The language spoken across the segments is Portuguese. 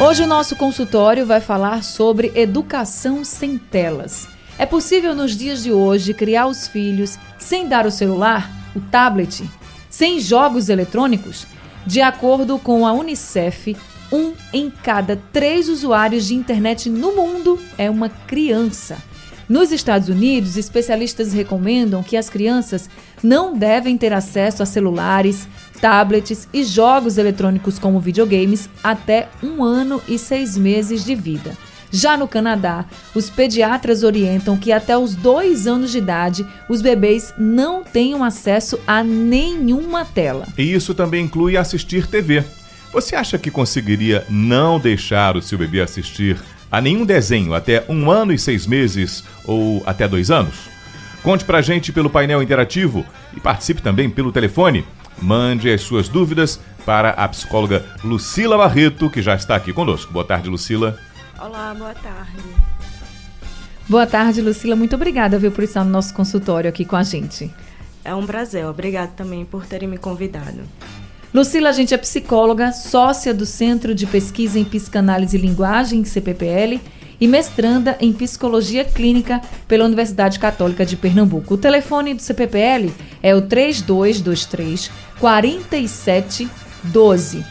Hoje o nosso consultório vai falar sobre educação sem telas. É possível nos dias de hoje criar os filhos sem dar o celular, o tablet, sem jogos eletrônicos? De acordo com a Unicef, um em cada três usuários de internet no mundo é uma criança. Nos Estados Unidos, especialistas recomendam que as crianças não devem ter acesso a celulares, tablets e jogos eletrônicos como videogames até um ano e seis meses de vida. Já no Canadá, os pediatras orientam que até os dois anos de idade os bebês não tenham acesso a nenhuma tela. E isso também inclui assistir TV. Você acha que conseguiria não deixar o seu bebê assistir a nenhum desenho até um ano e seis meses ou até dois anos? Conte pra gente pelo painel interativo e participe também pelo telefone Mande as suas dúvidas para a psicóloga Lucila Barreto, que já está aqui conosco. Boa tarde, Lucila. Olá, boa tarde. Boa tarde, Lucila. Muito obrigada viu, por estar no nosso consultório aqui com a gente. É um prazer. Obrigada também por terem me convidado. Lucila, a gente é psicóloga, sócia do Centro de Pesquisa em Psicanálise e Linguagem, CPPL, e mestranda em Psicologia Clínica pela Universidade Católica de Pernambuco. O telefone do CPPL é o 3223 4712.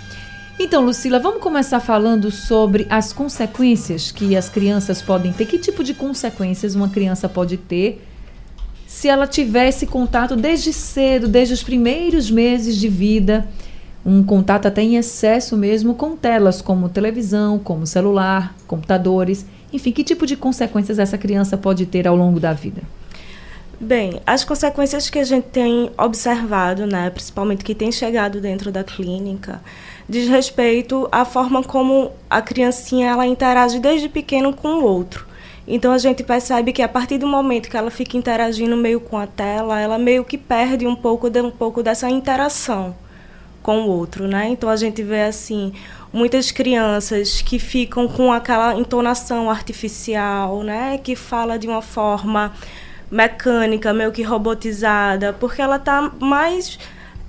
Então, Lucila, vamos começar falando sobre as consequências que as crianças podem ter. Que tipo de consequências uma criança pode ter se ela tiver esse contato desde cedo, desde os primeiros meses de vida, um contato até em excesso mesmo com telas como televisão, como celular, computadores. Enfim, que tipo de consequências essa criança pode ter ao longo da vida? Bem, as consequências que a gente tem observado, né, principalmente que tem chegado dentro da clínica, diz respeito à forma como a criancinha ela interage desde pequeno com o outro. Então a gente percebe que a partir do momento que ela fica interagindo meio com a tela, ela meio que perde um pouco de um pouco dessa interação com o outro, né? Então a gente vê assim muitas crianças que ficam com aquela entonação artificial, né? Que fala de uma forma mecânica, meio que robotizada, porque ela está mais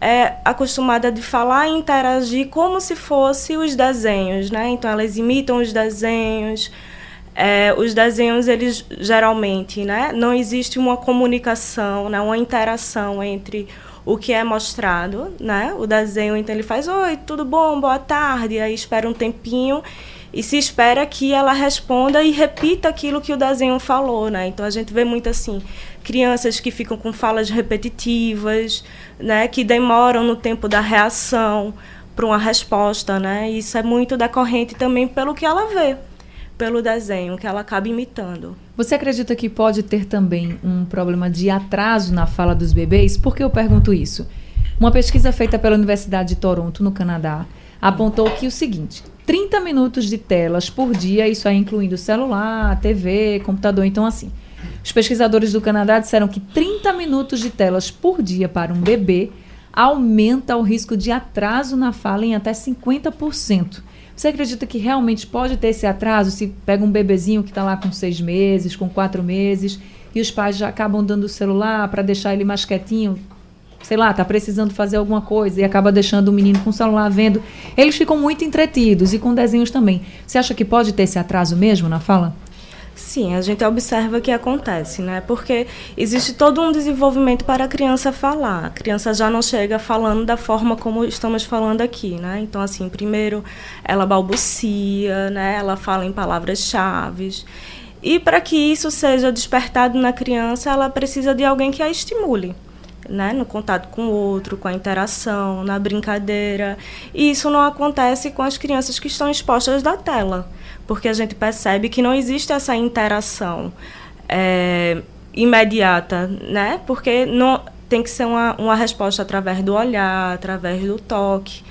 é, acostumada de falar e interagir como se fosse os desenhos, né? Então elas imitam os desenhos. É, os desenhos eles geralmente, né? Não existe uma comunicação, né? Uma interação entre o que é mostrado, né? O desenho, então ele faz, oi, tudo bom, boa tarde, aí espera um tempinho e se espera que ela responda e repita aquilo que o desenho falou, né? Então a gente vê muito assim, crianças que ficam com falas repetitivas, né, que demoram no tempo da reação para uma resposta, né? Isso é muito decorrente também pelo que ela vê, pelo desenho que ela acaba imitando. Você acredita que pode ter também um problema de atraso na fala dos bebês? Por que eu pergunto isso? Uma pesquisa feita pela Universidade de Toronto, no Canadá, apontou que o seguinte: 30 minutos de telas por dia, isso aí incluindo celular, TV, computador, então assim. Os pesquisadores do Canadá disseram que 30 minutos de telas por dia para um bebê aumenta o risco de atraso na fala em até 50%. Você acredita que realmente pode ter esse atraso se pega um bebezinho que está lá com seis meses, com quatro meses, e os pais já acabam dando o celular para deixar ele mais quietinho? Sei lá, está precisando fazer alguma coisa e acaba deixando o menino com o celular vendo. Eles ficam muito entretidos e com desenhos também. Você acha que pode ter esse atraso mesmo na fala? Sim, a gente observa que acontece, né? Porque existe todo um desenvolvimento para a criança falar. A criança já não chega falando da forma como estamos falando aqui, né? Então, assim, primeiro ela balbucia, né? Ela fala em palavras-chave. E para que isso seja despertado na criança, ela precisa de alguém que a estimule. Né, no contato com o outro, com a interação, na brincadeira. E isso não acontece com as crianças que estão expostas da tela porque a gente percebe que não existe essa interação é, imediata, né? Porque não, tem que ser uma, uma resposta através do olhar, através do toque,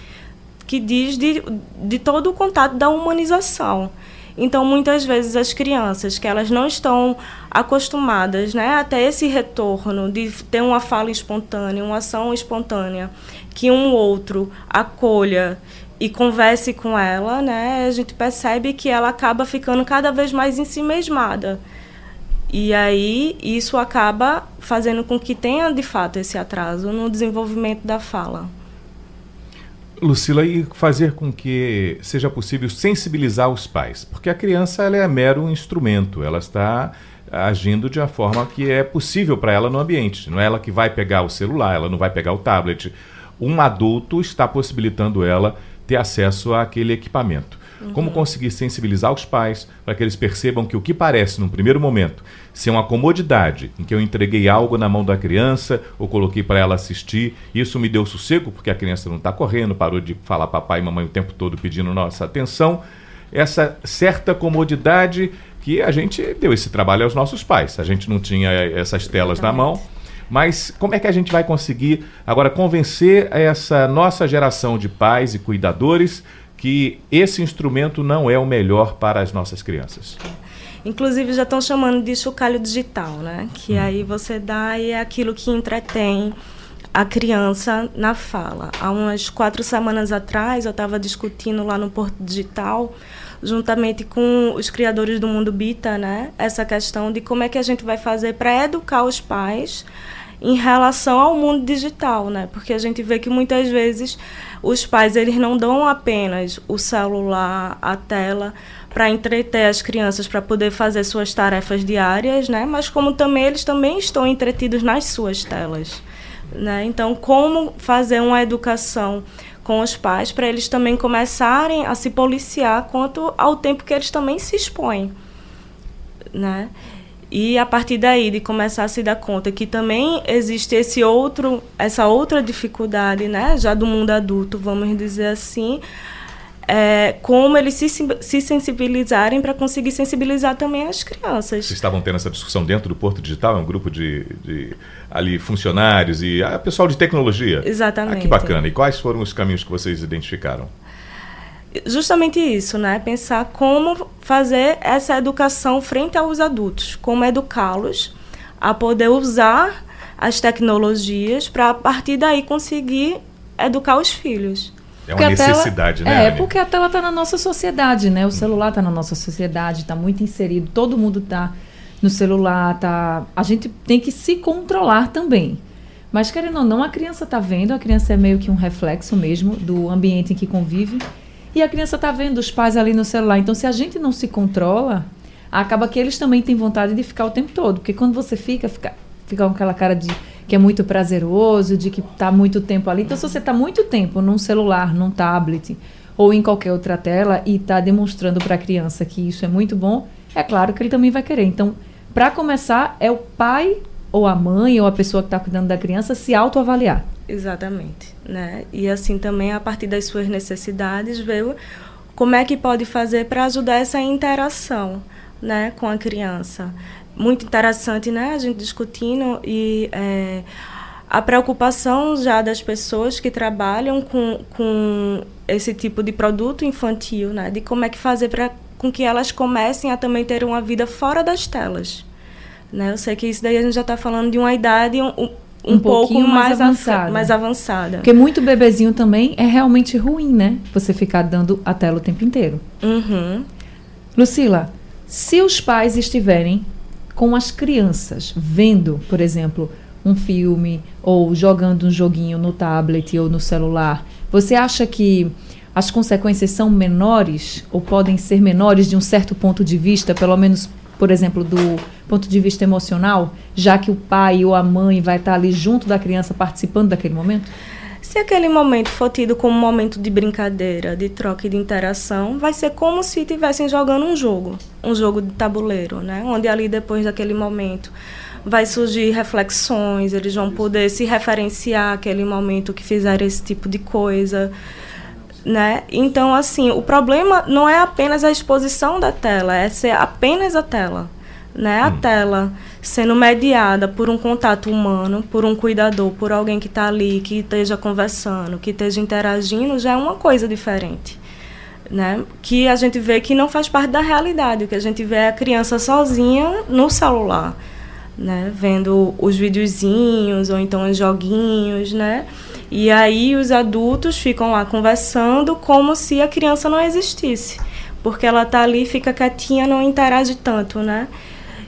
que diz de, de todo o contato da humanização. Então, muitas vezes as crianças que elas não estão acostumadas, né, até esse retorno de ter uma fala espontânea, uma ação espontânea, que um outro acolha e converse com ela, né, a gente percebe que ela acaba ficando cada vez mais ensimesmada. E aí isso acaba fazendo com que tenha de fato esse atraso no desenvolvimento da fala. Lucila, e fazer com que seja possível sensibilizar os pais, porque a criança ela é mero instrumento, ela está agindo de uma forma que é possível para ela no ambiente. Não é ela que vai pegar o celular, ela não vai pegar o tablet. Um adulto está possibilitando ela ter acesso àquele equipamento. Uhum. Como conseguir sensibilizar os pais para que eles percebam que o que parece, num primeiro momento, ser uma comodidade, em que eu entreguei algo na mão da criança ou coloquei para ela assistir, isso me deu sossego, porque a criança não está correndo, parou de falar papai e mamãe o tempo todo pedindo nossa atenção. Essa certa comodidade que a gente deu esse trabalho aos nossos pais. A gente não tinha essas telas na mão. Mas como é que a gente vai conseguir agora convencer essa nossa geração de pais e cuidadores que esse instrumento não é o melhor para as nossas crianças? Inclusive já estão chamando de chocalho digital, né? Que hum. aí você dá e é aquilo que entretém a criança na fala. Há umas quatro semanas atrás eu estava discutindo lá no Porto Digital, juntamente com os criadores do Mundo Bita, né? Essa questão de como é que a gente vai fazer para educar os pais em relação ao mundo digital, né? Porque a gente vê que muitas vezes os pais eles não dão apenas o celular, a tela para entreter as crianças para poder fazer suas tarefas diárias, né? Mas como também eles também estão entretidos nas suas telas, né? Então, como fazer uma educação com os pais para eles também começarem a se policiar quanto ao tempo que eles também se expõem, né? E a partir daí de começar a se dar conta que também existe esse outro, essa outra dificuldade, né, já do mundo adulto, vamos dizer assim, é, como eles se, se sensibilizarem para conseguir sensibilizar também as crianças. Vocês estavam tendo essa discussão dentro do Porto Digital, é um grupo de, de ali funcionários e ah, pessoal de tecnologia. Exatamente. Ah, que bacana. E quais foram os caminhos que vocês identificaram? Justamente isso, né? Pensar como fazer essa educação frente aos adultos, como educá-los a poder usar as tecnologias para a partir daí conseguir educar os filhos. É uma necessidade, tela, né? É, Anny? porque a tela está na nossa sociedade, né? O celular está na nossa sociedade, está muito inserido, todo mundo está no celular, tá. A gente tem que se controlar também. Mas querendo ou não, a criança está vendo, a criança é meio que um reflexo mesmo do ambiente em que convive. E a criança está vendo os pais ali no celular. Então, se a gente não se controla, acaba que eles também têm vontade de ficar o tempo todo. Porque quando você fica, fica, fica com aquela cara de que é muito prazeroso, de que está muito tempo ali. Então, se você está muito tempo num celular, num tablet ou em qualquer outra tela e está demonstrando para a criança que isso é muito bom, é claro que ele também vai querer. Então, para começar, é o pai ou a mãe ou a pessoa que está cuidando da criança se autoavaliar. Exatamente, né? E assim também a partir das suas necessidades ver como é que pode fazer para ajudar essa interação, né, com a criança. Muito interessante, né, a gente discutindo e é, a preocupação já das pessoas que trabalham com, com esse tipo de produto infantil, né, de como é que fazer para com que elas comecem a também ter uma vida fora das telas. Né? Eu sei que isso daí a gente já está falando de uma idade um, um, um pouco mais, mais avançada. mais avançada. Porque muito bebezinho também é realmente ruim, né? Você ficar dando a tela o tempo inteiro. Uhum. Lucila, se os pais estiverem com as crianças vendo, por exemplo, um filme ou jogando um joguinho no tablet ou no celular, você acha que as consequências são menores ou podem ser menores de um certo ponto de vista, pelo menos, por exemplo, do ponto de vista emocional, já que o pai ou a mãe vai estar ali junto da criança participando daquele momento? Se aquele momento for tido como um momento de brincadeira, de troca e de interação, vai ser como se estivessem jogando um jogo, um jogo de tabuleiro, né? Onde ali depois daquele momento vai surgir reflexões, eles vão poder se referenciar aquele momento que fizeram esse tipo de coisa, né? Então, assim, o problema não é apenas a exposição da tela, é ser apenas a tela né, a hum. tela sendo mediada por um contato humano, por um cuidador, por alguém que está ali, que esteja conversando, que esteja interagindo, já é uma coisa diferente. né? Que a gente vê que não faz parte da realidade, o que a gente vê é a criança sozinha no celular, né? Vendo os videozinhos ou então os joguinhos, né? E aí os adultos ficam lá conversando como se a criança não existisse, porque ela tá ali, fica quietinha, não interage tanto, né?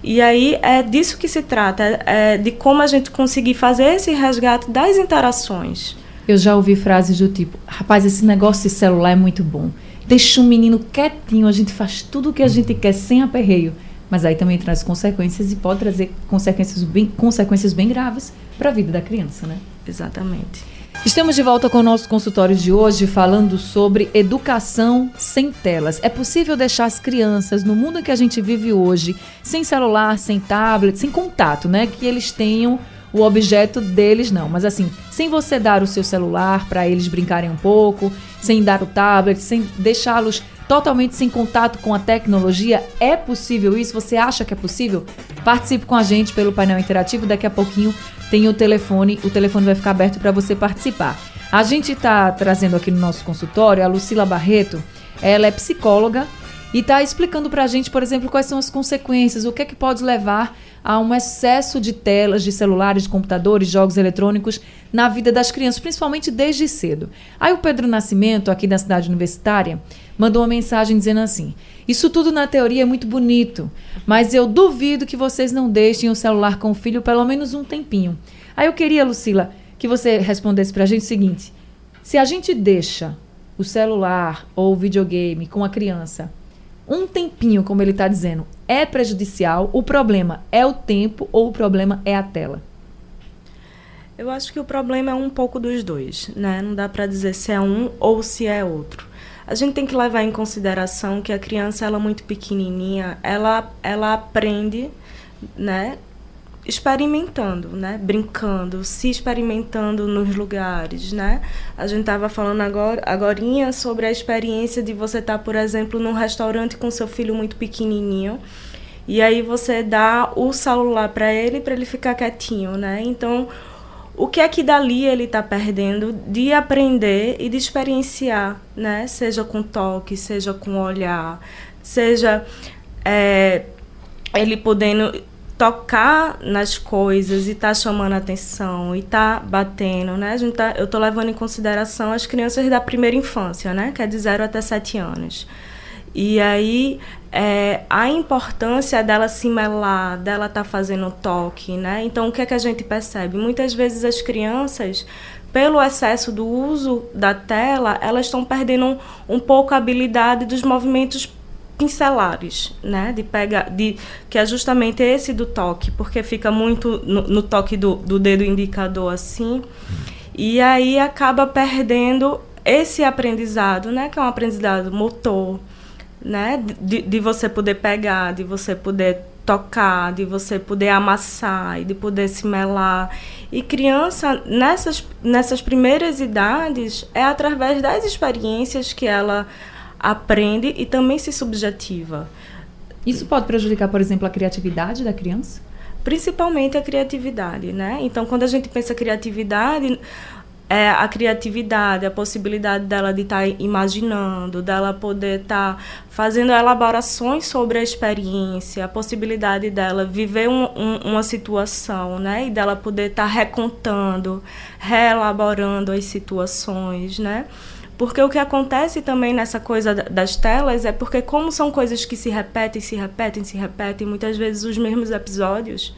E aí é disso que se trata, é, é de como a gente conseguir fazer esse resgate das interações. Eu já ouvi frases do tipo: rapaz, esse negócio de celular é muito bom. Deixa o menino quietinho, a gente faz tudo o que a gente quer sem aperreio. Mas aí também traz consequências e pode trazer consequências bem, consequências bem graves para a vida da criança, né? Exatamente. Estamos de volta com o nosso consultório de hoje falando sobre educação sem telas. É possível deixar as crianças no mundo em que a gente vive hoje, sem celular, sem tablet, sem contato, né? Que eles tenham o objeto deles não, mas assim, sem você dar o seu celular para eles brincarem um pouco, sem dar o tablet, sem deixá-los totalmente sem contato com a tecnologia, é possível isso? Você acha que é possível? Participe com a gente pelo painel interativo, daqui a pouquinho tem o telefone, o telefone vai ficar aberto para você participar. A gente está trazendo aqui no nosso consultório a Lucila Barreto, ela é psicóloga e está explicando para a gente, por exemplo, quais são as consequências, o que é que pode levar a um excesso de telas, de celulares, de computadores, jogos eletrônicos na vida das crianças, principalmente desde cedo. Aí o Pedro Nascimento, aqui da cidade universitária, mandou uma mensagem dizendo assim: Isso tudo na teoria é muito bonito, mas eu duvido que vocês não deixem o celular com o filho pelo menos um tempinho. Aí eu queria, Lucila, que você respondesse para a gente o seguinte: se a gente deixa o celular ou o videogame com a criança um tempinho, como ele está dizendo, é prejudicial? O problema é o tempo ou o problema é a tela? Eu acho que o problema é um pouco dos dois, né? Não dá para dizer se é um ou se é outro. A gente tem que levar em consideração que a criança, ela é muito pequenininha, ela, ela aprende, né? Experimentando, né? Brincando, se experimentando nos lugares, né? A gente estava falando agora, agorinha sobre a experiência de você estar, tá, por exemplo, num restaurante com seu filho muito pequenininho e aí você dá o celular para ele para ele ficar quietinho, né? Então, o que é que dali ele está perdendo de aprender e de experienciar, né? Seja com toque, seja com olhar, seja é, ele podendo tocar nas coisas e tá chamando atenção e tá batendo, né? A gente tá, eu tô levando em consideração as crianças da primeira infância, né? Que é de 0 até 7 anos. E aí é, a importância dela se melar, dela estar tá fazendo toque, né? Então o que é que a gente percebe? Muitas vezes as crianças pelo excesso do uso da tela, elas estão perdendo um, um pouco a habilidade dos movimentos pincelares, né? De pegar, de que é justamente esse do toque, porque fica muito no, no toque do, do dedo indicador assim, e aí acaba perdendo esse aprendizado, né? Que é um aprendizado motor, né? De, de você poder pegar, de você poder tocar, de você poder amassar e de poder se melar. E criança, nessas, nessas primeiras idades, é através das experiências que ela aprende e também se subjetiva. Isso pode prejudicar, por exemplo, a criatividade da criança? Principalmente a criatividade, né? Então, quando a gente pensa criatividade, é a criatividade, a possibilidade dela de estar tá imaginando, dela poder estar tá fazendo elaborações sobre a experiência, a possibilidade dela viver um, um, uma situação, né? E dela poder estar tá recontando, reelaborando as situações, né? Porque o que acontece também nessa coisa das telas é porque, como são coisas que se repetem, se repetem, se repetem, muitas vezes os mesmos episódios,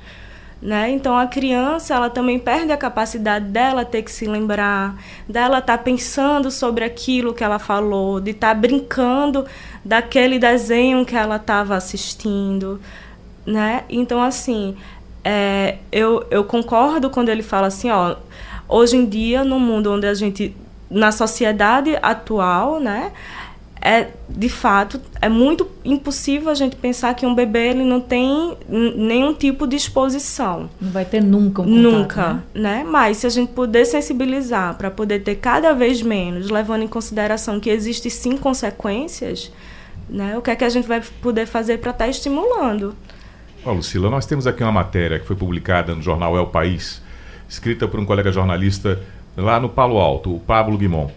né? Então a criança ela também perde a capacidade dela ter que se lembrar, dela estar tá pensando sobre aquilo que ela falou, de estar tá brincando daquele desenho que ela estava assistindo, né? Então assim, é, eu, eu concordo quando ele fala assim, ó, hoje em dia no mundo onde a gente na sociedade atual, né? É, de fato, é muito impossível a gente pensar que um bebê ele não tem nenhum tipo de exposição. Não vai ter nunca um contato, Nunca, né? né? Mas se a gente puder sensibilizar para poder ter cada vez menos, levando em consideração que existem sim consequências, né? O que é que a gente vai poder fazer para estar tá estimulando? Ó, Lucila, nós temos aqui uma matéria que foi publicada no jornal É o País, escrita por um colega jornalista lá no Palo Alto, o Pablo Guimon.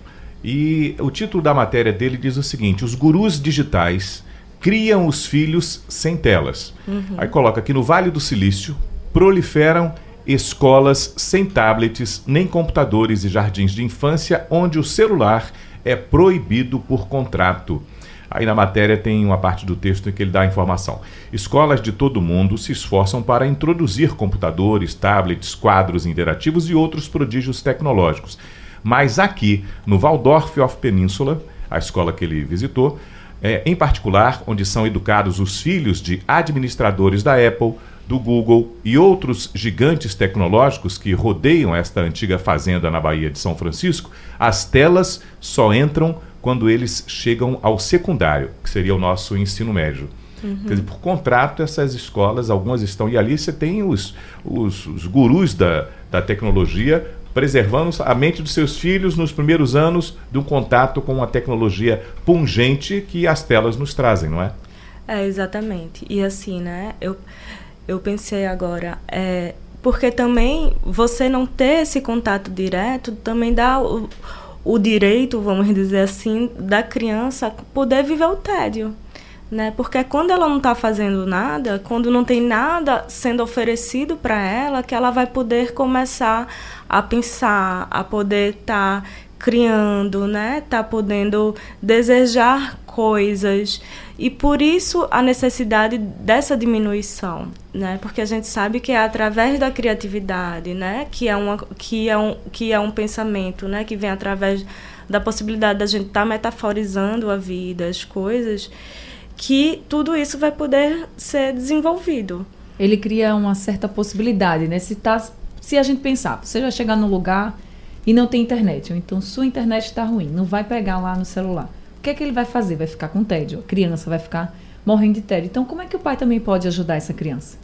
E o título da matéria dele diz o seguinte: Os gurus digitais criam os filhos sem telas. Uhum. Aí coloca aqui no Vale do Silício proliferam escolas sem tablets nem computadores e jardins de infância onde o celular é proibido por contrato. Aí na matéria tem uma parte do texto em que ele dá a informação. Escolas de todo mundo se esforçam para introduzir computadores, tablets, quadros interativos e outros prodígios tecnológicos. Mas aqui, no Waldorf of Peninsula, a escola que ele visitou, é, em particular, onde são educados os filhos de administradores da Apple, do Google e outros gigantes tecnológicos que rodeiam esta antiga fazenda na Baía de São Francisco, as telas só entram quando eles chegam ao secundário, que seria o nosso ensino médio. Uhum. Quer dizer, por contrato, essas escolas, algumas estão. E ali você tem os, os, os gurus da, da tecnologia preservando a mente dos seus filhos nos primeiros anos de um contato com uma tecnologia pungente que as telas nos trazem, não é? É, exatamente. E assim, né? Eu, eu pensei agora, é, porque também você não ter esse contato direto também dá o, o direito, vamos dizer assim, da criança poder viver o tédio. Né? Porque quando ela não está fazendo nada, quando não tem nada sendo oferecido para ela, que ela vai poder começar a pensar, a poder estar tá criando, né? Tá podendo desejar coisas e por isso a necessidade dessa diminuição, né? Porque a gente sabe que é através da criatividade, né? Que é uma que é um que é um pensamento, né? Que vem através da possibilidade da gente estar tá metaforizando a vida, as coisas, que tudo isso vai poder ser desenvolvido. Ele cria uma certa possibilidade, né? Se tá, se a gente pensar, você vai chegar num lugar e não tem internet, ou então sua internet está ruim, não vai pegar lá no celular. O que é que ele vai fazer? Vai ficar com tédio. A criança vai ficar morrendo de tédio. Então, como é que o pai também pode ajudar essa criança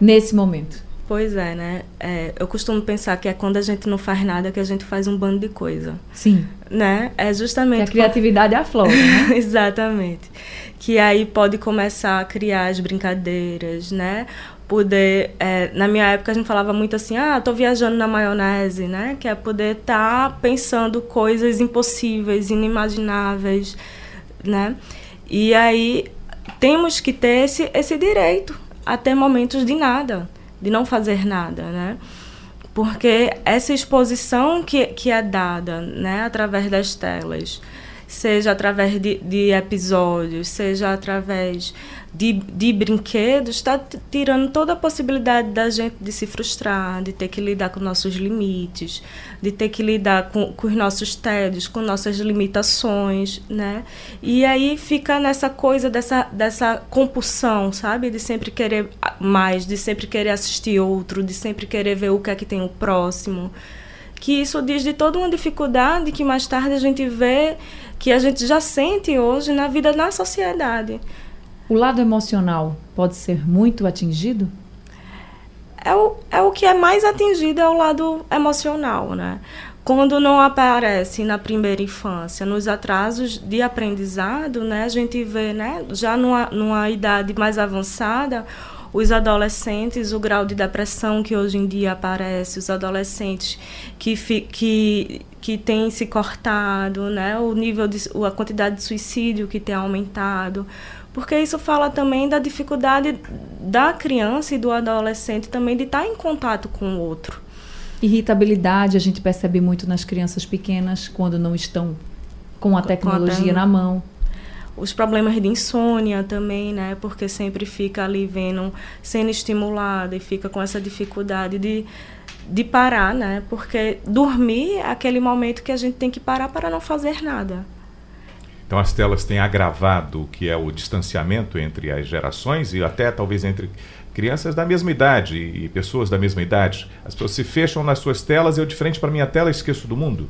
nesse momento? Pois é, né? É, eu costumo pensar que é quando a gente não faz nada que a gente faz um bando de coisa. Sim. Né? É justamente. Que a criatividade é a flor, né? Exatamente. Que aí pode começar a criar as brincadeiras, né? Poder é, na minha época a gente falava muito assim ah tô viajando na maionese né? Que é poder estar tá pensando coisas impossíveis inimagináveis né? E aí temos que ter esse esse direito a ter momentos de nada de não fazer nada né? Porque essa exposição que, que é dada né através das telas seja através de, de episódios seja através de, de brinquedos está tirando toda a possibilidade da gente de se frustrar, de ter que lidar com nossos limites, de ter que lidar com, com os nossos tédios, com nossas limitações, né? E aí fica nessa coisa dessa, dessa compulsão, sabe? De sempre querer mais, de sempre querer assistir outro, de sempre querer ver o que é que tem o próximo. Que isso diz de toda uma dificuldade que mais tarde a gente vê, que a gente já sente hoje na vida na sociedade. O lado emocional pode ser muito atingido? É o, é o que é mais atingido é o lado emocional, né? Quando não aparece na primeira infância, nos atrasos de aprendizado, né, a gente vê, né, já numa, numa idade mais avançada, os adolescentes, o grau de depressão que hoje em dia aparece, os adolescentes que, que, que têm se cortado, né, o nível de, a quantidade de suicídio que tem aumentado, porque isso fala também da dificuldade da criança e do adolescente também de estar em contato com o outro. Irritabilidade a gente percebe muito nas crianças pequenas quando não estão com a tecnologia com a na mão. Os problemas de insônia também, né? Porque sempre fica ali vendo, sendo estimulada e fica com essa dificuldade de, de parar, né? Porque dormir é aquele momento que a gente tem que parar para não fazer nada. Então as telas têm agravado o que é o distanciamento entre as gerações e até talvez entre crianças da mesma idade e pessoas da mesma idade. As pessoas se fecham nas suas telas, eu de frente para minha tela esqueço do mundo.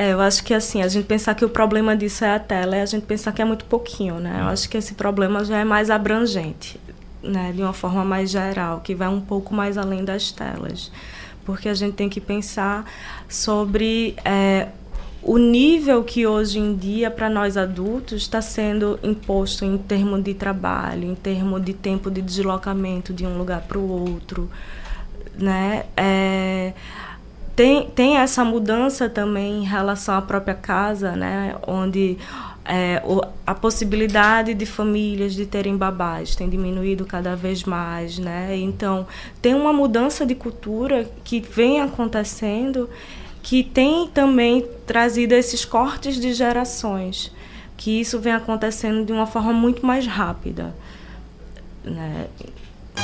É, eu acho que assim, a gente pensar que o problema disso é a tela, é a gente pensar que é muito pouquinho, né? Eu acho que esse problema já é mais abrangente, né? De uma forma mais geral, que vai um pouco mais além das telas. Porque a gente tem que pensar sobre é, o nível que hoje em dia para nós adultos está sendo imposto em termos de trabalho, em termos de tempo de deslocamento de um lugar para o outro, né? É, tem, tem essa mudança também em relação à própria casa, né? Onde é, a possibilidade de famílias de terem babás tem diminuído cada vez mais, né? Então tem uma mudança de cultura que vem acontecendo, que tem também trazido esses cortes de gerações, que isso vem acontecendo de uma forma muito mais rápida, né?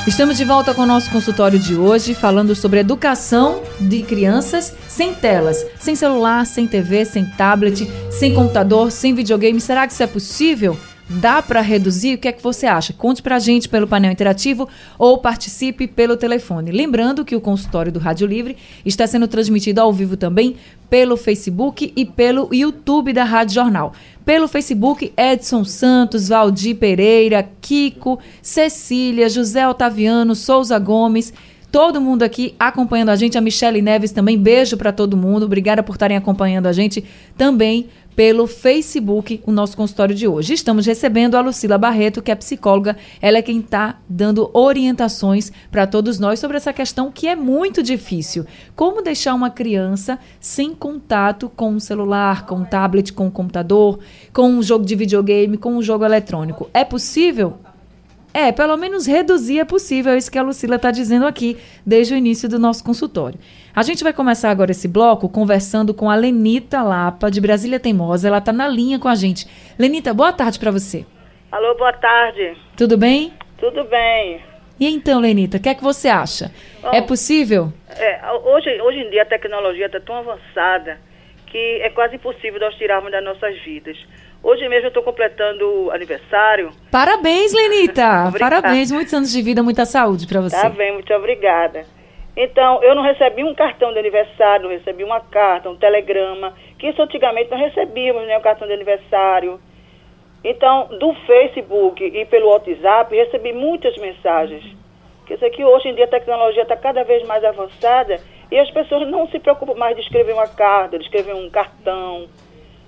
Estamos de volta com o nosso consultório de hoje, falando sobre educação de crianças sem telas, sem celular, sem TV, sem tablet, sem computador, sem videogame. Será que isso é possível? Dá para reduzir? O que é que você acha? Conte para a gente pelo painel interativo ou participe pelo telefone. Lembrando que o consultório do Rádio Livre está sendo transmitido ao vivo também pelo Facebook e pelo YouTube da Rádio Jornal. Pelo Facebook, Edson Santos, Valdir Pereira, Kiko, Cecília, José Otaviano, Souza Gomes todo mundo aqui acompanhando a gente, a Michele Neves também, beijo para todo mundo, obrigada por estarem acompanhando a gente também pelo Facebook o nosso consultório de hoje. Estamos recebendo a Lucila Barreto, que é psicóloga. Ela é quem está dando orientações para todos nós sobre essa questão que é muito difícil. Como deixar uma criança sem contato com o celular, com o tablet, com o computador, com um jogo de videogame, com um jogo eletrônico. É possível? É, pelo menos reduzir é possível, é isso que a Lucila está dizendo aqui desde o início do nosso consultório. A gente vai começar agora esse bloco conversando com a Lenita Lapa, de Brasília Teimosa. Ela está na linha com a gente. Lenita, boa tarde para você. Alô, boa tarde. Tudo bem? Tudo bem. E então, Lenita, o que é que você acha? Bom, é possível? É, hoje, hoje em dia a tecnologia está tão avançada que é quase impossível nós tirarmos das nossas vidas. Hoje mesmo eu estou completando aniversário. Parabéns, Lenita! Parabéns, muitos anos de vida, muita saúde para você. Tá bem, muito obrigada. Então, eu não recebi um cartão de aniversário, não recebi uma carta, um telegrama, que isso antigamente não recebíamos, né, o cartão de aniversário. Então, do Facebook e pelo WhatsApp, recebi muitas mensagens. Quer dizer que hoje em dia a tecnologia está cada vez mais avançada e as pessoas não se preocupam mais de escrever uma carta, de escrever um cartão.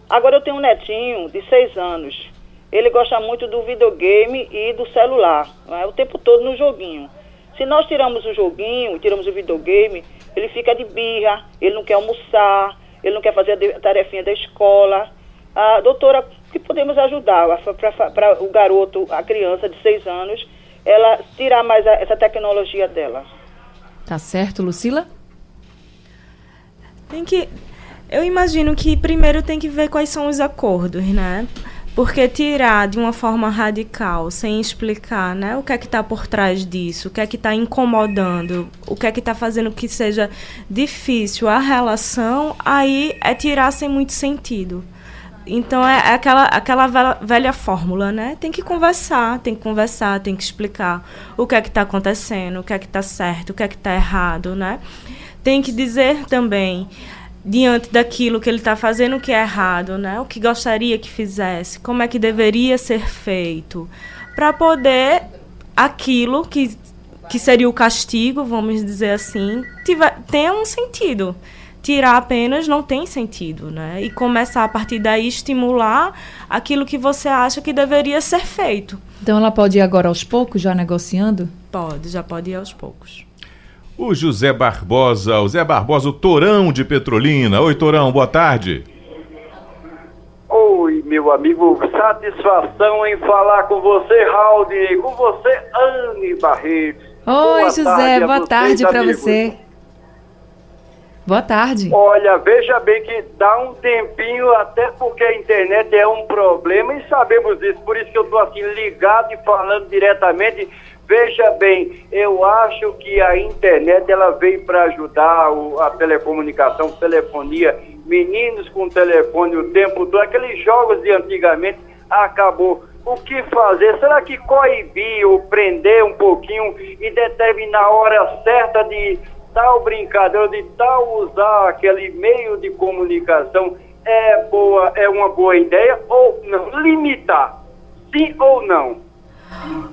Agora eu tenho um netinho de seis anos. Ele gosta muito do videogame e do celular, é? o tempo todo no joguinho. Se nós tiramos o joguinho, tiramos o videogame, ele fica de birra, ele não quer almoçar, ele não quer fazer a tarefinha da escola. A doutora, que podemos ajudar para o garoto, a criança de seis anos, ela tirar mais a, essa tecnologia dela. Tá certo, Lucila? Tem que eu imagino que primeiro tem que ver quais são os acordos, né? Porque tirar de uma forma radical, sem explicar né, o que é que está por trás disso, o que é que está incomodando, o que é que está fazendo que seja difícil a relação, aí é tirar sem muito sentido. Então é, é aquela, aquela velha, velha fórmula, né? Tem que conversar, tem que conversar, tem que explicar o que é que está acontecendo, o que é que está certo, o que é que está errado, né? Tem que dizer também diante daquilo que ele está fazendo que é errado, né? O que gostaria que fizesse, como é que deveria ser feito, para poder aquilo que, que seria o castigo, vamos dizer assim, tiver, tenha um sentido. Tirar apenas não tem sentido, né? E começar a partir daí estimular aquilo que você acha que deveria ser feito. Então ela pode ir agora aos poucos, já negociando? Pode, já pode ir aos poucos. O José Barbosa, o Zé Barbosa, o Torão de Petrolina. Oi, Torão, boa tarde. Oi, meu amigo, satisfação em falar com você, Raul, com você, Anne Barreto. Oi, boa José, tarde boa tarde para você. Boa tarde. Olha, veja bem que dá um tempinho, até porque a internet é um problema e sabemos disso, por isso que eu estou assim ligado e falando diretamente Veja bem, eu acho que a internet ela veio para ajudar o, a telecomunicação, telefonia, meninos com telefone o tempo todo, aqueles jogos de antigamente acabou. O que fazer? Será que coibir ou prender um pouquinho e determinar a hora certa de tal brincadeira, de tal usar aquele meio de comunicação é boa, é uma boa ideia ou não? Limitar, sim ou não?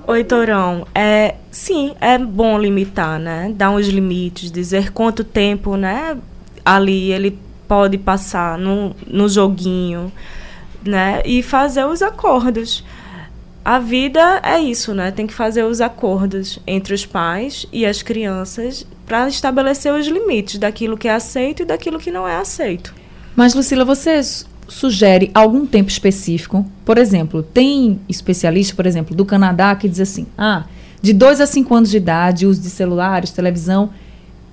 Oi, Torão. É, sim, é bom limitar, né? Dar uns limites, dizer quanto tempo, né? Ali ele pode passar no, no joguinho, né? E fazer os acordos. a vida é isso, né? Tem que fazer os acordos entre os pais e as crianças para estabelecer os limites daquilo que é aceito e daquilo que não é aceito. Mas, Lucila, você sugere algum tempo específico? Por exemplo, tem especialista, por exemplo, do Canadá que diz assim: ah, de 2 a 5 anos de idade, uso de celulares, televisão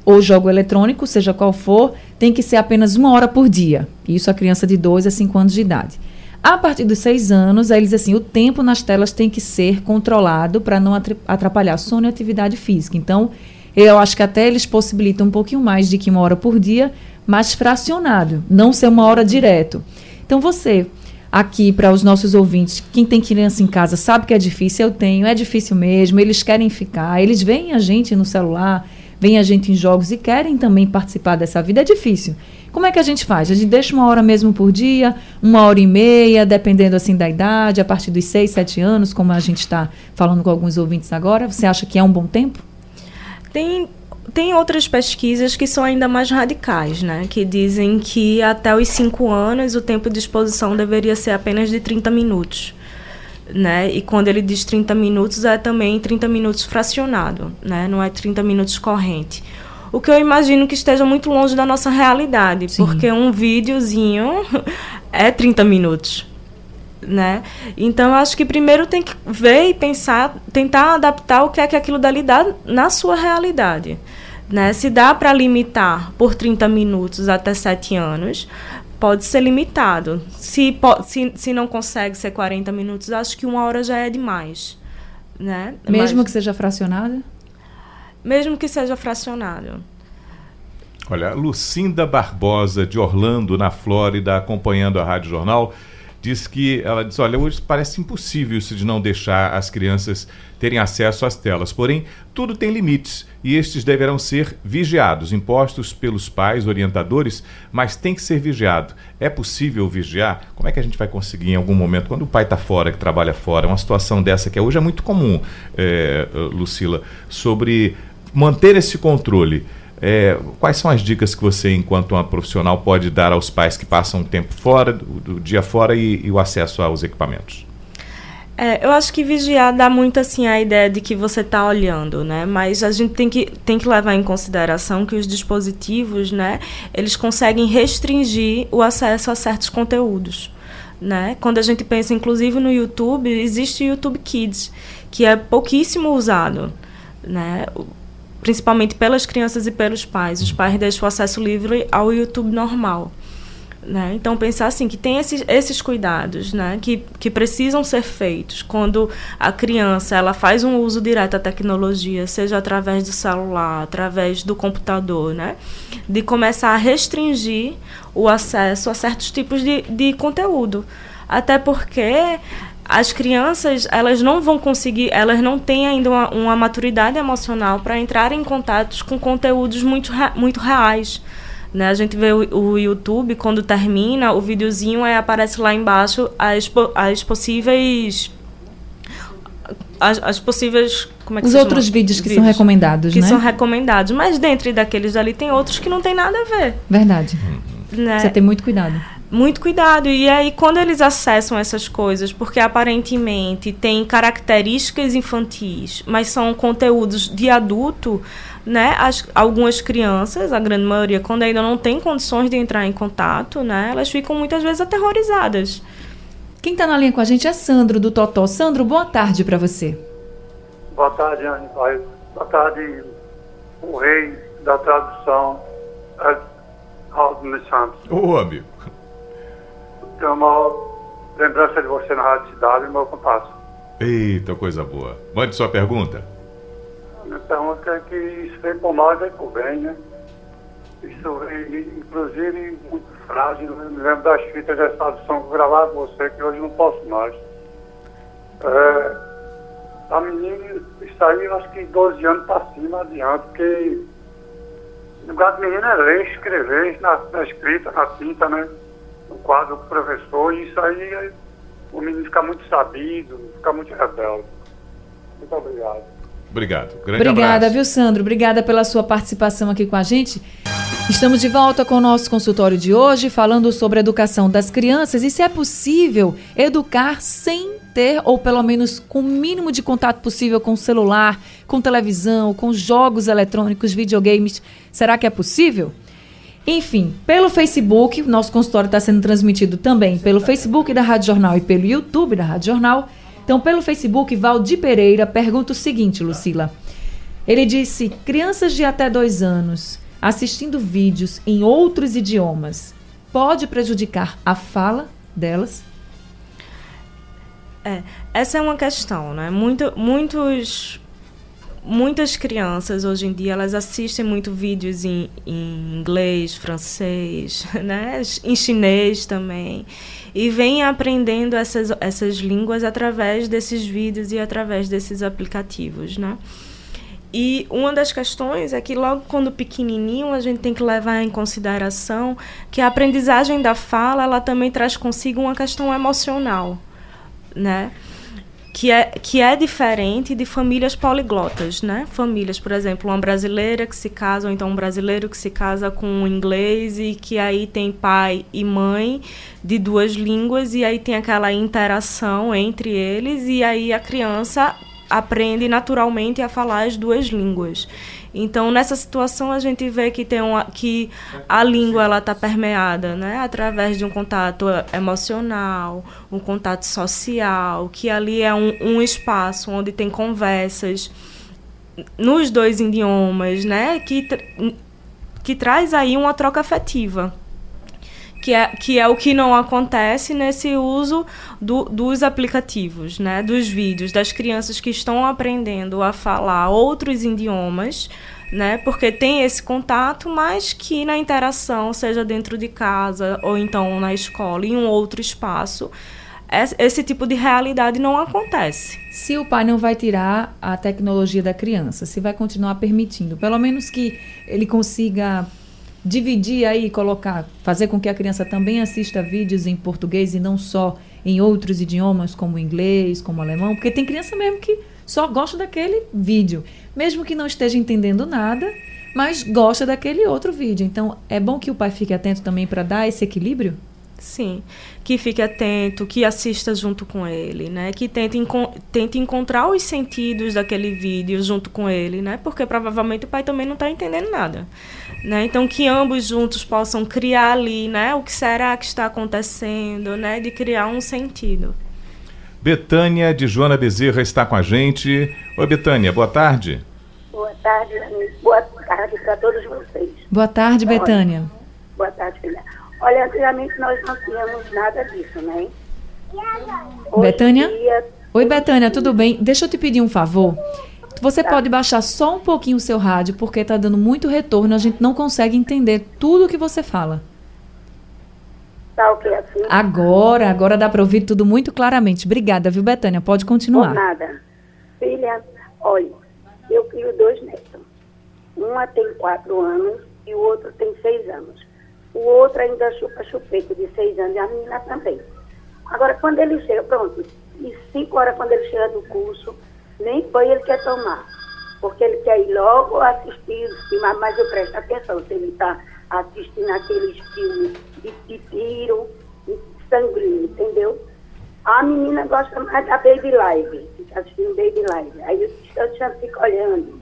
ou jogo eletrônico, seja qual for, tem que ser apenas uma hora por dia. Isso a criança de 2 a 5 anos de idade. A partir dos 6 anos, aí eles assim, o tempo nas telas tem que ser controlado para não atrapalhar sono e atividade física. Então, eu acho que até eles possibilitam um pouquinho mais de que uma hora por dia, mas fracionado, não ser uma hora direto. Então, você, aqui para os nossos ouvintes, quem tem criança em casa sabe que é difícil, eu tenho, é difícil mesmo, eles querem ficar, eles veem a gente no celular, veem a gente em jogos e querem também participar dessa vida, é difícil. Como é que a gente faz? A gente deixa uma hora mesmo por dia, uma hora e meia, dependendo assim da idade, a partir dos seis, sete anos, como a gente está falando com alguns ouvintes agora. Você acha que é um bom tempo? Tem tem outras pesquisas que são ainda mais radicais, né? Que dizem que até os 5 anos o tempo de exposição deveria ser apenas de 30 minutos. Né? E quando ele diz 30 minutos, é também 30 minutos fracionado, né? Não é 30 minutos corrente. O que eu imagino que esteja muito longe da nossa realidade, Sim. porque um videozinho é 30 minutos. Né? Então eu acho que primeiro tem que ver e pensar, tentar adaptar o que é que aquilo dali dá na sua realidade. Né? Se dá para limitar por 30 minutos até 7 anos, pode ser limitado. Se, se, se não consegue ser 40 minutos, acho que uma hora já é demais. Né? Mesmo Mas, que seja fracionada? Mesmo que seja fracionado. Olha, Lucinda Barbosa, de Orlando, na Flórida, acompanhando a Rádio Jornal diz que ela diz: olha, hoje parece impossível isso de não deixar as crianças terem acesso às telas. Porém, tudo tem limites e estes deverão ser vigiados, impostos pelos pais, orientadores, mas tem que ser vigiado. É possível vigiar? Como é que a gente vai conseguir em algum momento, quando o pai está fora, que trabalha fora, uma situação dessa que hoje é muito comum, é, Lucila, sobre manter esse controle? É, quais são as dicas que você, enquanto uma profissional, pode dar aos pais que passam o tempo fora, do, do dia fora e, e, o acesso aos equipamentos? É, eu acho que vigiar dá muito assim a ideia de que você está olhando, né? Mas a gente tem que, tem que levar em consideração que os dispositivos, né, eles conseguem restringir o acesso a certos conteúdos. Né? Quando a gente pensa, inclusive, no YouTube, existe o YouTube Kids, que é pouquíssimo usado. Né? Principalmente pelas crianças e pelos pais. Os pais deixam o acesso livre ao YouTube normal. Né? Então, pensar assim, que tem esses, esses cuidados né? que, que precisam ser feitos quando a criança ela faz um uso direto da tecnologia, seja através do celular, através do computador, né? de começar a restringir o acesso a certos tipos de, de conteúdo. Até porque as crianças elas não vão conseguir, elas não têm ainda uma, uma maturidade emocional para entrar em contatos com conteúdos muito, muito reais. Né? A gente vê o, o, YouTube, quando termina, o videozinho aí aparece lá embaixo as, as possíveis. As, as possíveis. Como é que Os outros chama? vídeos que vídeos, são recomendados, que né? são recomendados. Mas dentro daqueles ali tem outros que não tem nada a ver. Verdade. Né? Você tem muito cuidado muito cuidado. E aí, quando eles acessam essas coisas, porque aparentemente tem características infantis, mas são conteúdos de adulto, né? As, algumas crianças, a grande maioria, quando ainda não tem condições de entrar em contato, né? Elas ficam muitas vezes aterrorizadas. Quem está na linha com a gente é Sandro, do Totó. Sandro, boa tarde para você. Boa tarde, Anne. Boa tarde, o rei da tradução, Aldo Santos. Ô, amigo tenho uma lembrança de você na Rádio Cidade e meu contato. Eita, coisa boa. Mande sua pergunta. A minha pergunta é que isso vem por nós, vem por bem, né? Isso vem, inclusive, muito frágil. Eu me lembro das fitas de tradução que eu gravava com você, que hoje não posso mais. É, a menina, isso aí, acho que 12 anos para cima adiante, porque o lugar de menina é ler, escrever na, na escrita, na tinta, né? No quadro do professor, e isso aí o menino fica muito sabido, fica muito rebelde. Muito obrigado. Obrigado. Grande Obrigada, abraço. viu, Sandro? Obrigada pela sua participação aqui com a gente. Estamos de volta com o nosso consultório de hoje, falando sobre a educação das crianças e se é possível educar sem ter, ou pelo menos com o mínimo de contato possível com o celular, com televisão, com jogos eletrônicos, videogames. Será que é possível? Enfim, pelo Facebook, nosso consultório está sendo transmitido também pelo Facebook da Rádio Jornal e pelo YouTube da Rádio Jornal. Então, pelo Facebook, Valdir Pereira pergunta o seguinte, Lucila. Ele disse: crianças de até dois anos assistindo vídeos em outros idiomas pode prejudicar a fala delas? É, essa é uma questão, né? Muito, muitos, muitas crianças hoje em dia elas assistem muito vídeos em, em inglês, francês, né? Em chinês também e vêm aprendendo essas, essas línguas através desses vídeos e através desses aplicativos, né? E uma das questões é que logo quando pequenininho a gente tem que levar em consideração que a aprendizagem da fala ela também traz consigo uma questão emocional, né? Que é, que é diferente de famílias poliglotas, né? Famílias, por exemplo, uma brasileira que se casa, ou então um brasileiro que se casa com um inglês e que aí tem pai e mãe de duas línguas e aí tem aquela interação entre eles e aí a criança aprende naturalmente a falar as duas línguas. Então, nessa situação, a gente vê que, tem uma, que a língua ela está permeada né, através de um contato emocional, um contato social, que ali é um, um espaço onde tem conversas nos dois idiomas, né, que, que traz aí uma troca afetiva que é, que é o que não acontece nesse uso do, dos aplicativos, né, dos vídeos, das crianças que estão aprendendo a falar outros idiomas, né, porque tem esse contato, mas que na interação, seja dentro de casa ou então na escola, em um outro espaço, esse tipo de realidade não acontece. Se o pai não vai tirar a tecnologia da criança, se vai continuar permitindo, pelo menos que ele consiga dividir aí, colocar, fazer com que a criança também assista vídeos em português e não só em outros idiomas como inglês, como alemão, porque tem criança mesmo que só gosta daquele vídeo, mesmo que não esteja entendendo nada, mas gosta daquele outro vídeo. Então, é bom que o pai fique atento também para dar esse equilíbrio? Sim, que fique atento, que assista junto com ele, né? Que tente, enco tente encontrar os sentidos daquele vídeo junto com ele, né? Porque provavelmente o pai também não está entendendo nada, né? Então que ambos juntos possam criar ali, né? O que será que está acontecendo, né? De criar um sentido. Betânia de Joana Bezerra está com a gente. Oi, Betânia, boa tarde. Boa tarde, boa tarde para todos vocês. Boa tarde, Betânia. Boa tarde, filha. Olha, antigamente nós não tínhamos nada disso, né? Hoje Betânia? Dia... Oi, Betânia, tudo bem? Deixa eu te pedir um favor. Você tá. pode baixar só um pouquinho o seu rádio, porque está dando muito retorno, a gente não consegue entender tudo o que você fala. Tá ok assim? Agora, agora dá para ouvir tudo muito claramente. Obrigada, viu, Betânia? Pode continuar. Por nada. Filha, olha, eu crio dois netos. Uma tem quatro anos e o outro tem seis anos. O outro ainda chupa chupeta de seis anos e a menina também. Agora, quando ele chega, pronto, e cinco horas quando ele chega do curso, nem banho ele quer tomar. Porque ele quer ir logo assistir os filmes, mas eu presto atenção se ele está assistindo aqueles filmes de, de tiro, de sanguíneo, entendeu? A menina gosta mais da Baby Live, fica assistindo Baby Live. Aí eu já fico olhando.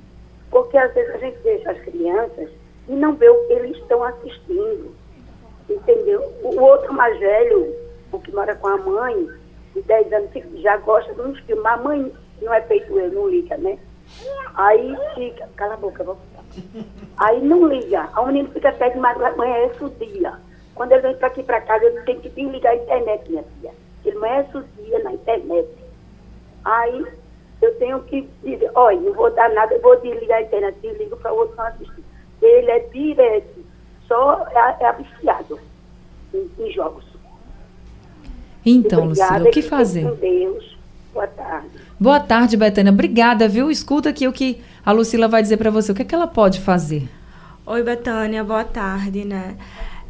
Porque às vezes a gente deixa as crianças e não vê o que eles estão assistindo entendeu? O outro mais velho, o que mora com a mãe, de 10 anos, já gosta de uns filmes. A mãe não é feito eu, não liga, né? Aí fica, cala a boca, vou Aí não liga. A menina fica até demais, amanhece o dia. Quando ele vem para aqui para casa, ele tem que desligar a internet, minha filha. Ele amanhece o dia na internet. Aí eu tenho que dizer, olha, não vou dar nada, eu vou desligar a internet, desligo para o outro não assistir. Ele é direto só é, é em, em, jogos. Então, Lucila, o que fazer? Com Deus. Boa tarde. Boa tarde, Betânia. Obrigada, viu? Escuta aqui o que a Lucila vai dizer para você. O que, é que ela pode fazer? Oi, Betânia. Boa tarde, né?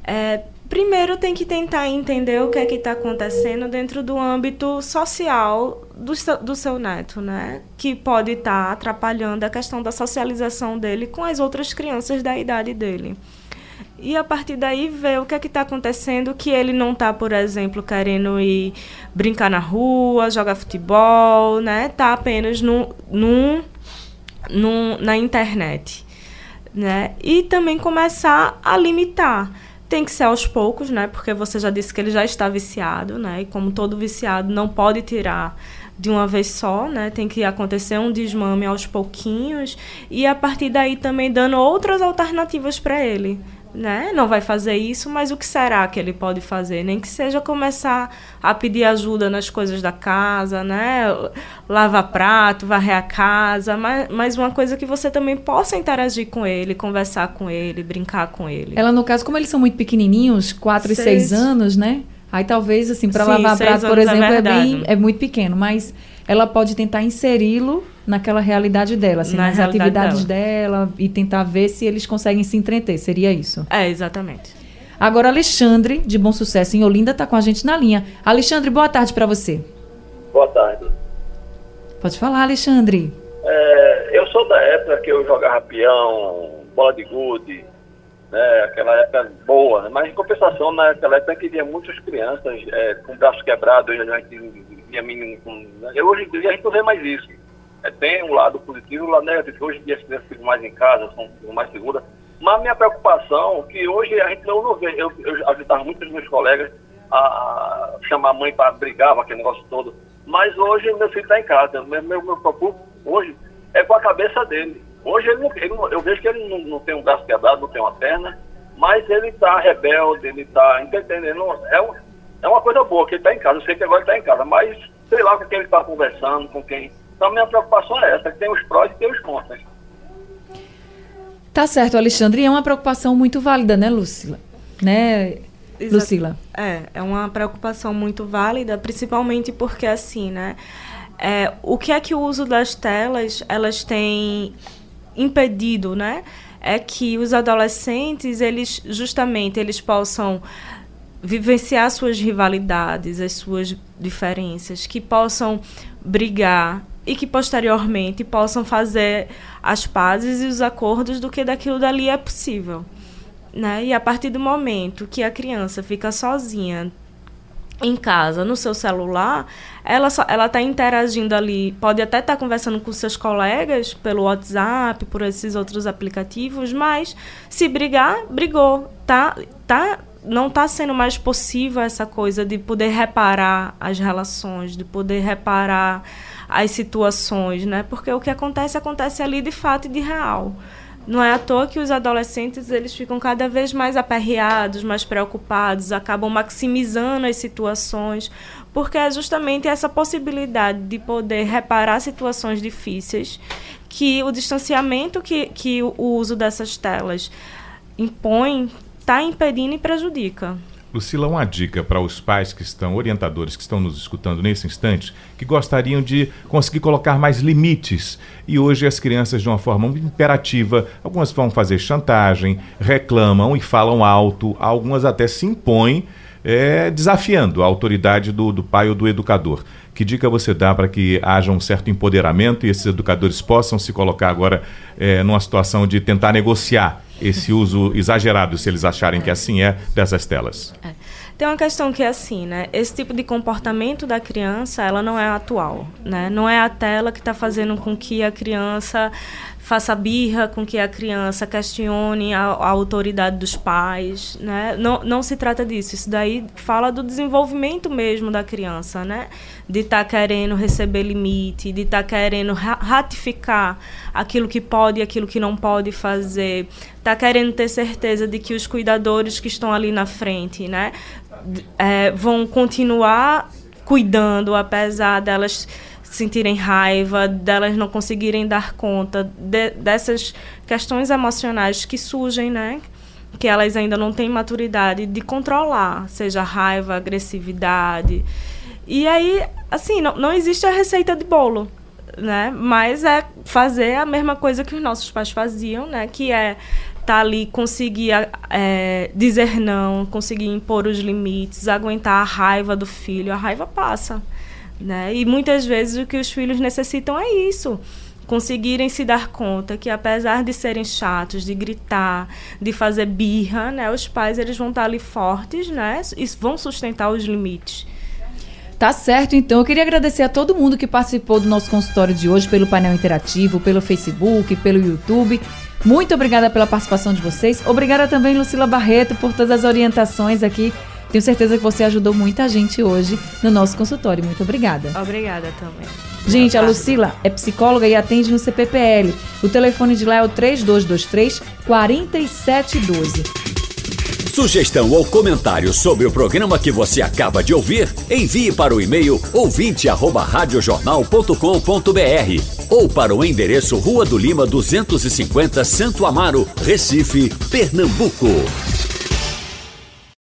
É, Primeiro tem que tentar entender o que é que está acontecendo dentro do âmbito social do seu, do seu neto, né? Que pode estar tá atrapalhando a questão da socialização dele com as outras crianças da idade dele. E a partir daí ver o que é que está acontecendo, que ele não está, por exemplo, querendo ir brincar na rua, jogar futebol, né? Está apenas num, num, na internet. Né? E também começar a limitar tem que ser aos poucos, né? Porque você já disse que ele já está viciado, né? E como todo viciado não pode tirar de uma vez só, né? Tem que acontecer um desmame aos pouquinhos e a partir daí também dando outras alternativas para ele, né? Não vai fazer isso, mas o que será que ele pode fazer? Nem que seja começar a pedir ajuda nas coisas da casa, né? Lavar prato, varrer a casa, mas, mas uma coisa que você também possa interagir com ele, conversar com ele, brincar com ele. Ela, no caso, como eles são muito pequenininhos, 4 e 6 anos, né? Aí talvez, assim, para lavar prato, por é exemplo, é, é, bem, é muito pequeno, mas ela pode tentar inseri-lo naquela realidade dela, assim, Na nas atividades dela. dela. e tentar ver se eles conseguem se entreter. Seria isso? É, exatamente. Agora, Alexandre, de Bom Sucesso em Olinda, está com a gente na linha. Alexandre, boa tarde para você. Boa tarde. Pode falar, Alexandre. É, eu sou da época que eu jogava peão, bola de gude, né, aquela época boa, mas em compensação, naquela época que via muitas crianças é, com braço quebrado, a gente via menino com. Né, hoje em dia a gente não vê mais isso. É, tem um lado positivo um lado negativo. Hoje em dia as crianças ficam mais em casa, são mais seguras. Mas minha preocupação que hoje a gente não, não vê. Eu, eu ajudava muitos meus colegas a chamar a mãe para brigar, aquele negócio todo. Mas hoje meu filho está em casa. Meu, meu, meu preocupo hoje é com a cabeça dele. Hoje ele, não, ele eu vejo que ele não, não, tem um braço quebrado, não tem uma perna, mas ele está rebelde, ele está entendendo. É, um, é uma coisa boa que ele está em casa. Eu sei que agora ele está em casa, mas sei lá com quem ele está conversando, com quem então, minha preocupação é essa, que tem os prós e tem os contras. Tá certo, Alexandre. E é uma preocupação muito válida, né, Lucila? Né, Exato. Lucila? É, é uma preocupação muito válida, principalmente porque, assim, né, é, o que é que o uso das telas, elas têm impedido, né? É que os adolescentes, eles, justamente, eles possam vivenciar suas rivalidades, as suas diferenças, que possam brigar e que posteriormente possam fazer as pazes e os acordos do que daquilo dali é possível. Né? E a partir do momento que a criança fica sozinha em casa, no seu celular, ela ela está interagindo ali, pode até estar tá conversando com seus colegas pelo WhatsApp, por esses outros aplicativos, mas se brigar, brigou, tá, tá não está sendo mais possível essa coisa de poder reparar as relações, de poder reparar as situações, né? Porque o que acontece acontece ali de fato e de real. Não é à toa que os adolescentes eles ficam cada vez mais aperreados, mais preocupados, acabam maximizando as situações, porque é justamente essa possibilidade de poder reparar situações difíceis que o distanciamento que, que o uso dessas telas impõe está impedindo e prejudica. Lucila, uma dica para os pais que estão, orientadores que estão nos escutando nesse instante, que gostariam de conseguir colocar mais limites. E hoje as crianças, de uma forma imperativa, algumas vão fazer chantagem, reclamam e falam alto, algumas até se impõem, é, desafiando a autoridade do, do pai ou do educador. Que dica você dá para que haja um certo empoderamento e esses educadores possam se colocar agora é, numa situação de tentar negociar esse uso exagerado, se eles acharem que assim é, dessas telas? É. Tem uma questão que é assim, né? Esse tipo de comportamento da criança, ela não é atual, né? Não é a tela que está fazendo com que a criança faça birra, com que a criança questione a, a, autoridade dos pais, né? Não, não se trata disso. Isso daí fala do desenvolvimento mesmo da criança, né? De estar tá querendo receber limite, de estar tá querendo ratificar aquilo que pode e aquilo que não pode fazer, tá querendo ter certeza de que os cuidadores que estão ali na frente, né? É, vão continuar cuidando, apesar delas sentirem raiva, delas não conseguirem dar conta de, dessas questões emocionais que surgem, né? Que elas ainda não têm maturidade de controlar, seja raiva, agressividade. E aí, assim, não, não existe a receita de bolo, né? Mas é fazer a mesma coisa que os nossos pais faziam, né? Que é tá ali, conseguir é, dizer não, conseguir impor os limites, aguentar a raiva do filho, a raiva passa. Né? E muitas vezes o que os filhos necessitam é isso conseguirem se dar conta que apesar de serem chatos, de gritar, de fazer birra, né, os pais eles vão estar ali fortes, né, e vão sustentar os limites. Tá certo, então. Eu queria agradecer a todo mundo que participou do nosso consultório de hoje pelo painel interativo, pelo Facebook, pelo YouTube. Muito obrigada pela participação de vocês. Obrigada também, Lucila Barreto, por todas as orientações aqui. Tenho certeza que você ajudou muita gente hoje no nosso consultório. Muito obrigada. Obrigada também. Gente, a Lucila é psicóloga e atende no CPPL. O telefone de lá é o 3223 4712. Sugestão ou comentário sobre o programa que você acaba de ouvir, envie para o e-mail ouvinte@radiojornal.com.br ou para o endereço Rua do Lima 250, Santo Amaro, Recife, Pernambuco.